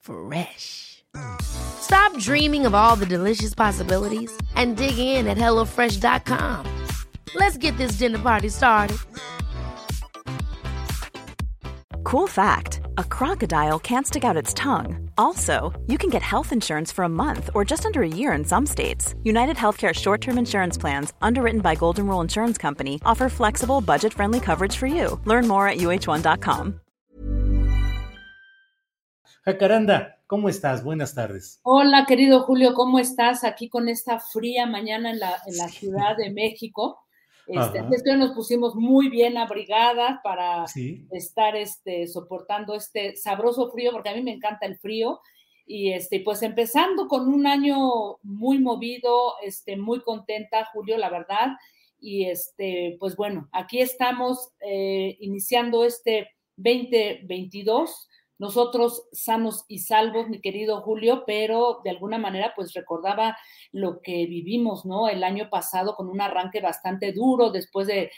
Fresh. Stop dreaming of all the delicious possibilities and dig in at HelloFresh.com. Let's get this dinner party started. Cool fact a crocodile can't stick out its tongue. Also, you can get health insurance for a month or just under a year in some states. United Healthcare short term insurance plans, underwritten by Golden Rule Insurance Company, offer flexible, budget friendly coverage for you. Learn more at uh1.com. Jacaranda, ¿cómo estás? Buenas tardes. Hola, querido Julio, ¿cómo estás? Aquí con esta fría mañana en la, en la Ciudad de México. Este, es que nos pusimos muy bien abrigadas para estar este, soportando este sabroso frío, porque a mí me encanta el frío. Y este, pues empezando con un año muy movido, este, muy contenta, Julio, la verdad. Y este, pues bueno, aquí estamos eh, iniciando este 2022 nosotros sanos y salvos, mi querido Julio, pero de alguna manera pues recordaba lo que vivimos, ¿no? El año pasado con un arranque bastante duro después de,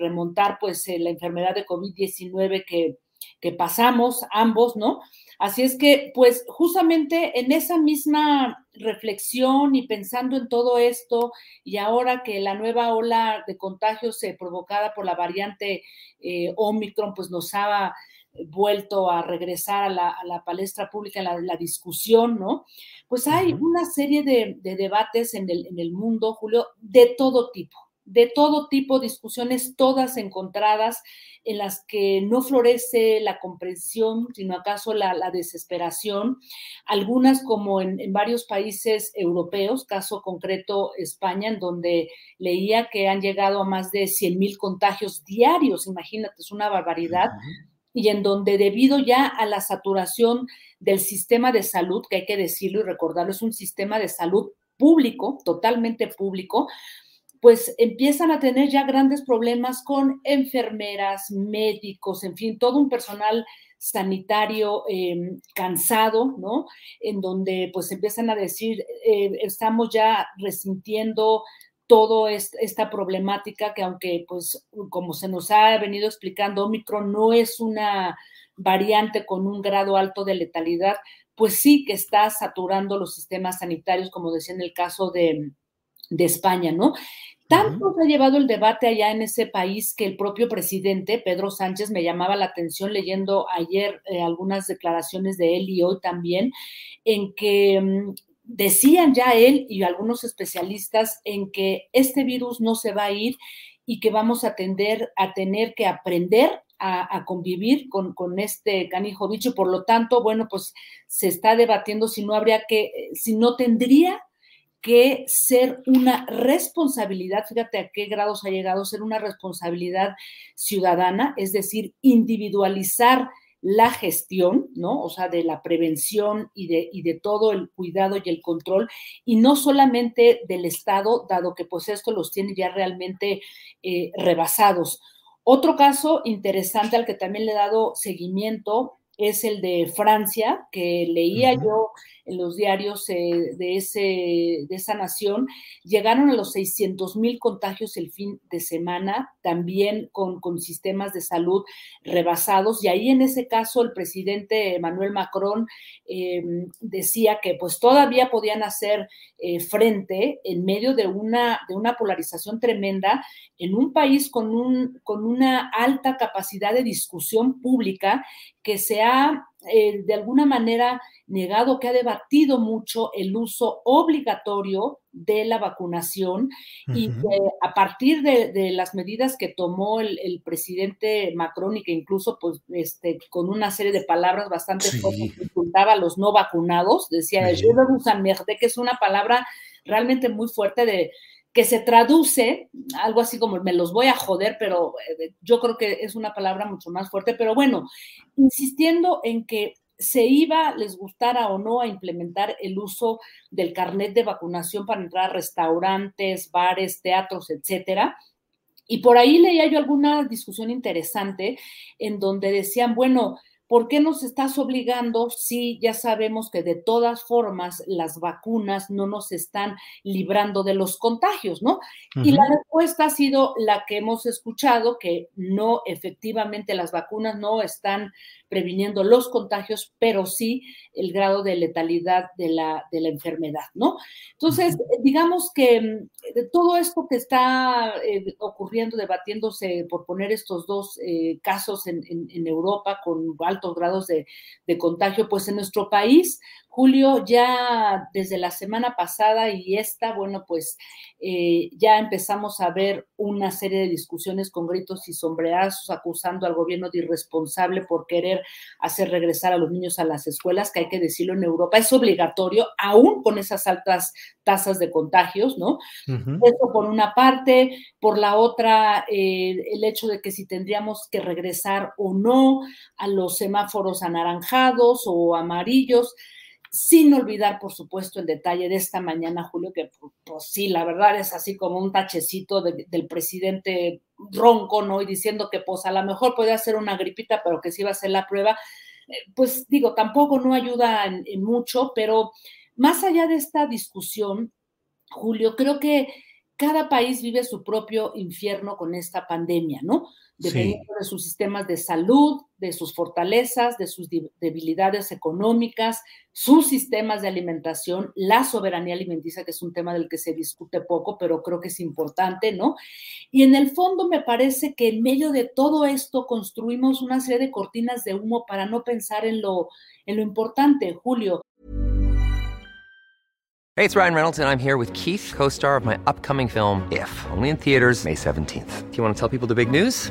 remontar pues eh, la enfermedad de COVID-19 que, que pasamos ambos, ¿no? Así es que, pues justamente en esa misma reflexión y pensando en todo esto, y ahora que la nueva ola de contagios eh, provocada por la variante eh, Omicron, pues nos ha vuelto a regresar a la, palestra pública, la, la, discusión, ¿no? Pues hay una serie de, debates en el, en el, mundo, Julio, de todo tipo, de todo tipo, discusiones todas encontradas en las que no florece la comprensión, sino acaso la, desesperación. Algunas como en, en, varios países europeos, caso concreto España, en donde leía que han llegado a más de 100 mil contagios diarios, imagínate, es una barbaridad y en donde debido ya a la saturación del sistema de salud, que hay que decirlo y recordarlo, es un sistema de salud público, totalmente público, pues empiezan a tener ya grandes problemas con enfermeras, médicos, en fin, todo un personal sanitario em, cansado, ¿no? En donde pues empiezan a decir, eh, estamos ya resintiendo todo esta problemática que aunque, pues, como se nos ha venido explicando, Omicron no es una variante con un grado alto de letalidad, pues sí que está saturando los sistemas sanitarios, como decía en el caso de, España, ¿no? Tanto se ha llevado el debate allá en ese país que el propio presidente, Pedro Sánchez, me llamaba la atención leyendo ayer eh, algunas declaraciones de él y hoy también, en que mm, decían ya él y algunos especialistas en que este virus no se va a ir y que vamos a, tender, a tener que aprender a, convivir con, con, este canijo bicho. Por lo tanto, bueno, pues se está debatiendo si no habría que, si no tendría que ser una responsabilidad, fíjate a qué grados ha llegado, ser una responsabilidad ciudadana, es decir, individualizar la gestión, ¿no? O sea, de la prevención y de, y de todo el cuidado y el control, y no solamente del Estado, dado que pues esto los tiene ya realmente eh, rebasados. Otro caso interesante al que también le he dado seguimiento es el de Francia, que leía yo en los diarios eh, de, ese, de esa nación, llegaron a los 600 mil contagios el fin de semana, también con, con, sistemas de salud rebasados. Y ahí en ese caso el presidente Emmanuel Macron eh, decía que pues todavía podían hacer eh, frente en medio de una, de una polarización tremenda en un país con, un, con una alta capacidad de discusión pública que se ha eh, de alguna manera negado, que ha debatido mucho el uso obligatorio de la vacunación y a partir de, las medidas que tomó el, presidente Macron y que incluso pues este con una serie de palabras bastante fuertes insultaba a los no vacunados, decía yo que es una palabra realmente muy fuerte de que se traduce algo así como me los voy a joder, pero eh, yo creo que es una palabra mucho más fuerte, pero bueno, insistiendo en que se iba, les gustara o no, a implementar el uso del carnet de vacunación para entrar a restaurantes, bares, teatros, etcétera. Y por ahí leía yo alguna discusión interesante en donde decían, bueno, ¿Por qué nos estás obligando si ya sabemos que de todas formas las vacunas no nos están librando de los contagios, ¿no? Y la respuesta ha sido la que hemos escuchado, que no, efectivamente las vacunas no están previniendo los contagios, pero sí el grado de letalidad de la, de la enfermedad, ¿no? Entonces, digamos que mm, todo esto que está eh, ocurriendo, debatiéndose por poner estos dos eh, casos en, Europa con altos grados de, de contagio, pues en nuestro país Julio, ya desde la semana pasada y esta, bueno, pues eh, ya empezamos a ver una serie de discusiones con gritos y sombrerazos acusando al gobierno de irresponsable por querer hacer regresar a los niños a las escuelas, que hay que decirlo en Europa, es obligatorio, aún con esas altas tasas de contagios, ¿no? Eso por una parte, por la otra, eh, el hecho de que si tendríamos que regresar o no a los semáforos anaranjados o amarillos sin olvidar, por supuesto, el detalle de esta mañana, Julio, que pues, sí, la verdad es así como un tachecito del presidente ronco, ¿no? Y diciendo que pues a lo mejor puede hacer una gripita, pero que sí va a ser la prueba. Eh, pues digo, tampoco no ayuda en mucho, pero más allá de esta discusión, Julio, creo que cada país vive su propio infierno con esta pandemia, ¿no? Dependiendo de sus sistemas de salud, de sus fortalezas, de sus debilidades económicas, sus sistemas de alimentación, la soberanía alimenticia, que es un tema del que se discute poco, pero creo que es importante, ¿no? Y en el fondo me parece que en medio de todo esto construimos una serie de cortinas de humo para no pensar en lo, en lo importante, Julio. Hey, it's Ryan Reynolds, and I'm here with Keith, co star of my upcoming film, If, only in theaters, May 17th. Do you want to tell people the big news?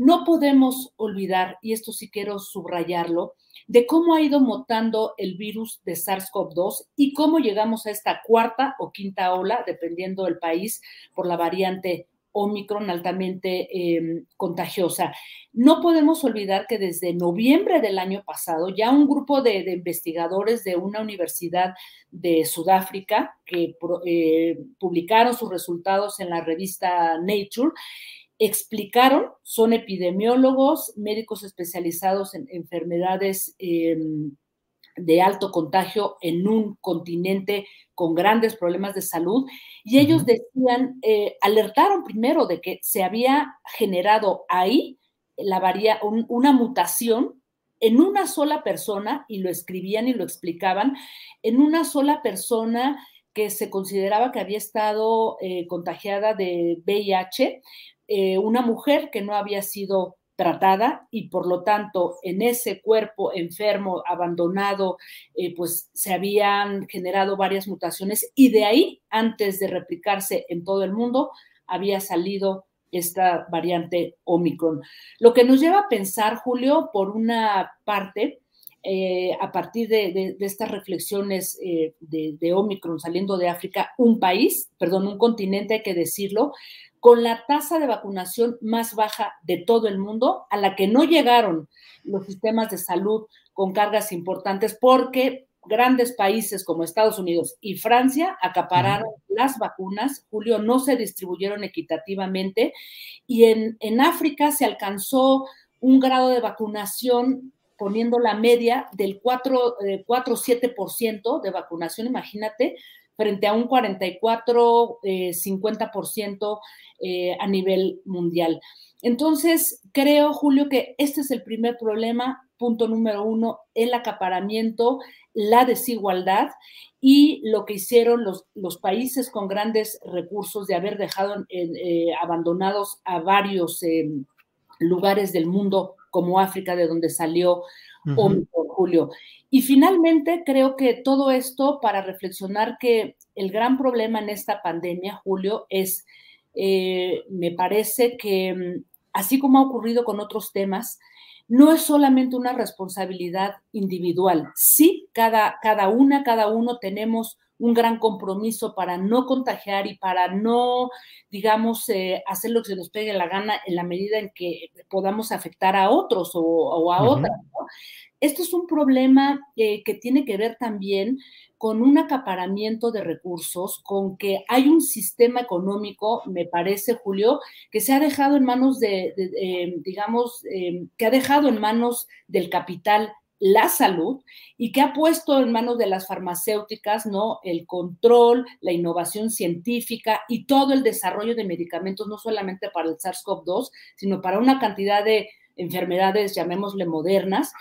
No podemos olvidar, y esto sí quiero subrayarlo, de cómo ha ido mutando el virus de SARS-CoV-2 y cómo llegamos a esta cuarta o quinta ola, dependiendo del país, por la variante Omicron altamente em, contagiosa. No podemos olvidar que desde noviembre del año pasado ya un grupo de, investigadores de una universidad de Sudáfrica que eh, publicaron sus resultados en la revista Nature explicaron, son epidemiólogos, médicos especializados en enfermedades em, de alto contagio en un continente con grandes problemas de salud, y ellos decían, eh, alertaron primero de que se había generado ahí la una mutación en una sola persona, y lo escribían y lo explicaban, en una sola persona que se consideraba que había estado eh, contagiada de VIH, eh, una mujer que no había sido tratada y por lo tanto en ese cuerpo enfermo, abandonado, eh, pues se habían generado varias mutaciones y de ahí, antes de replicarse en todo el mundo, había salido esta variante Omicron. Lo que nos lleva a pensar, Julio, por una parte, eh, a partir de, estas reflexiones de, de Omicron saliendo de África, un país, perdón, un continente, hay que decirlo, con la tasa de vacunación más baja de todo el mundo, a la que no llegaron los sistemas de salud con cargas importantes, porque grandes países como Estados Unidos y Francia acapararon las vacunas, Julio, no se distribuyeron equitativamente, y en, en África se alcanzó un grado de vacunación poniendo la media del 4, 4 7% de vacunación, imagínate, frente a un 44-50% eh, a nivel mundial. Entonces, creo, Julio, que este es el primer problema, punto número uno, el acaparamiento, la desigualdad y lo que hicieron los, los países con grandes recursos de haber dejado eh, abandonados a varios eh, lugares del mundo como África, de donde salió Julio. Y finalmente, creo que todo esto para reflexionar que el gran problema en esta pandemia, Julio, es, eh, me parece que mm, así como ha ocurrido con otros temas, no es solamente una responsabilidad individual. Sí, cada, cada una, cada uno tenemos un gran compromiso para no contagiar y para no, digamos, eh, hacer lo que se nos pegue la gana en la medida en que podamos afectar a otros o, a otras. Esto es un problema eh, que tiene que ver también con un acaparamiento de recursos, con que hay un sistema económico, me parece, Julio, que se ha dejado en manos de, eh, digamos, eh, que ha dejado en manos del capital la salud y que ha puesto en manos de las farmacéuticas, ¿no? El control, la innovación científica y todo el desarrollo de medicamentos, no solamente para el SARS-CoV-2, sino para una cantidad de enfermedades, llamémosle modernas,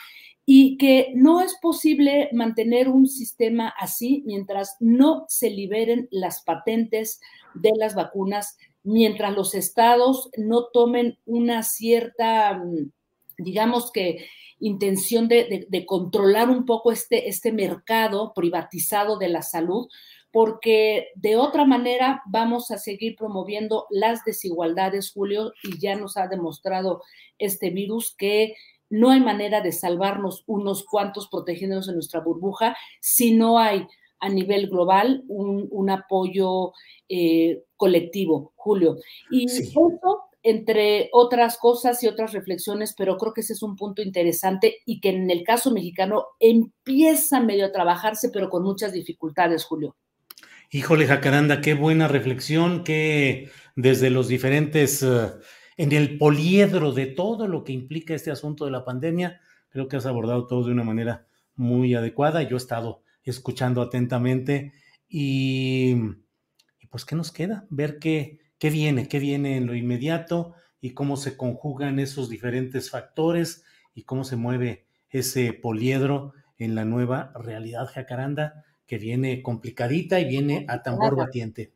y que no es posible mantener un sistema así mientras no se liberen las patentes de las vacunas, mientras los estados no tomen una cierta, mm, digamos que, intención de, controlar un poco este, este mercado privatizado de la salud, porque de otra manera vamos a seguir promoviendo las desigualdades, Julio, y ya nos ha demostrado este virus que no hay manera de salvarnos unos cuantos protegiéndonos en nuestra burbuja si no hay a nivel global un, apoyo eh, colectivo, Julio. Y eso, entre otras cosas y otras reflexiones, pero creo que ese es un punto interesante y que en el caso mexicano empieza medio a trabajarse, pero con muchas dificultades, Julio. Híjole, Jacaranda, qué buena reflexión, que desde los diferentes... Eh, en el poliedro de todo lo que implica este asunto de la pandemia. Creo que has abordado todo de una manera muy adecuada. Yo he estado escuchando atentamente y, pues, ¿qué nos queda? Ver qué, qué viene, qué viene en lo inmediato y cómo se conjugan esos diferentes factores y cómo se mueve ese poliedro en la nueva realidad jacaranda que viene complicadita y viene a tambor batiente.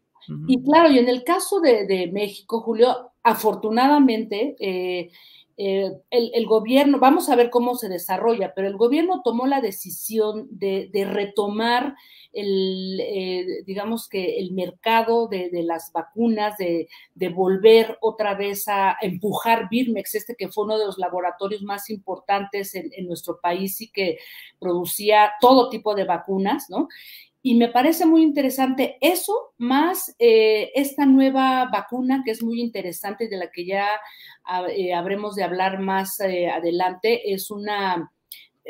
Y claro, y en el caso de, México, Julio, afortunadamente, eh, eh, el, gobierno, vamos a ver cómo se desarrolla, pero el gobierno tomó la decisión de, retomar el, eh, digamos que el mercado de, las vacunas, de, volver otra vez a empujar Birmex, este que fue uno de los laboratorios más importantes en, en nuestro país y que producía todo tipo de vacunas, ¿no? Y me parece muy interesante eso, más eh, esta nueva vacuna que es muy interesante de la que ya eh, habremos de hablar más eh, adelante. Es una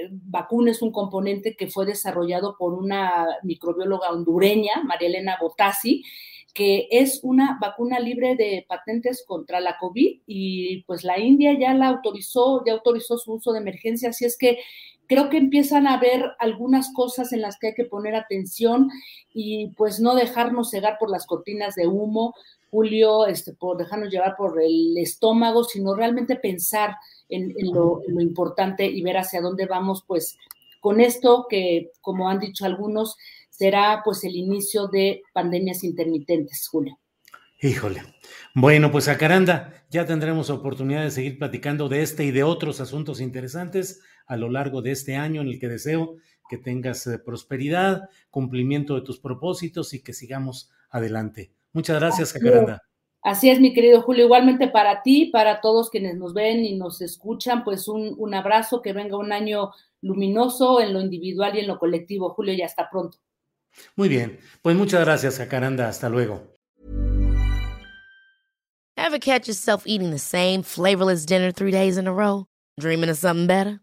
vacuna, es un componente que fue desarrollado por una microbióloga hondureña, María Elena Botassi, que es una vacuna libre de patentes contra la COVID y pues la India ya la autorizó, ya autorizó su uso de emergencia, así es que creo que empiezan a haber algunas cosas en las que hay que poner atención y pues no dejarnos cegar por las cortinas de humo, Julio, este, por dejarnos llevar por el estómago, sino realmente pensar en, lo, importante y ver hacia dónde vamos, pues con esto que, como han dicho algunos, será pues el inicio de pandemias intermitentes, Julio. Híjole. Bueno, pues a Caranda, ya tendremos oportunidad de seguir platicando de este y de otros asuntos interesantes a lo largo de este año en el que deseo que tengas eh, prosperidad, cumplimiento de tus propósitos y que sigamos adelante. Muchas gracias, Jacaranda. Así es, mi querido Julio. Igualmente para ti, para todos quienes nos ven y nos escuchan, pues un, un abrazo, que venga un año luminoso en lo individual y en lo colectivo. Julio, y hasta pronto. Muy bien, pues muchas gracias, Jacaranda. Hasta luego. Ever catch yourself eating the same flavorless dinner three days in a row? Dreaming of something better?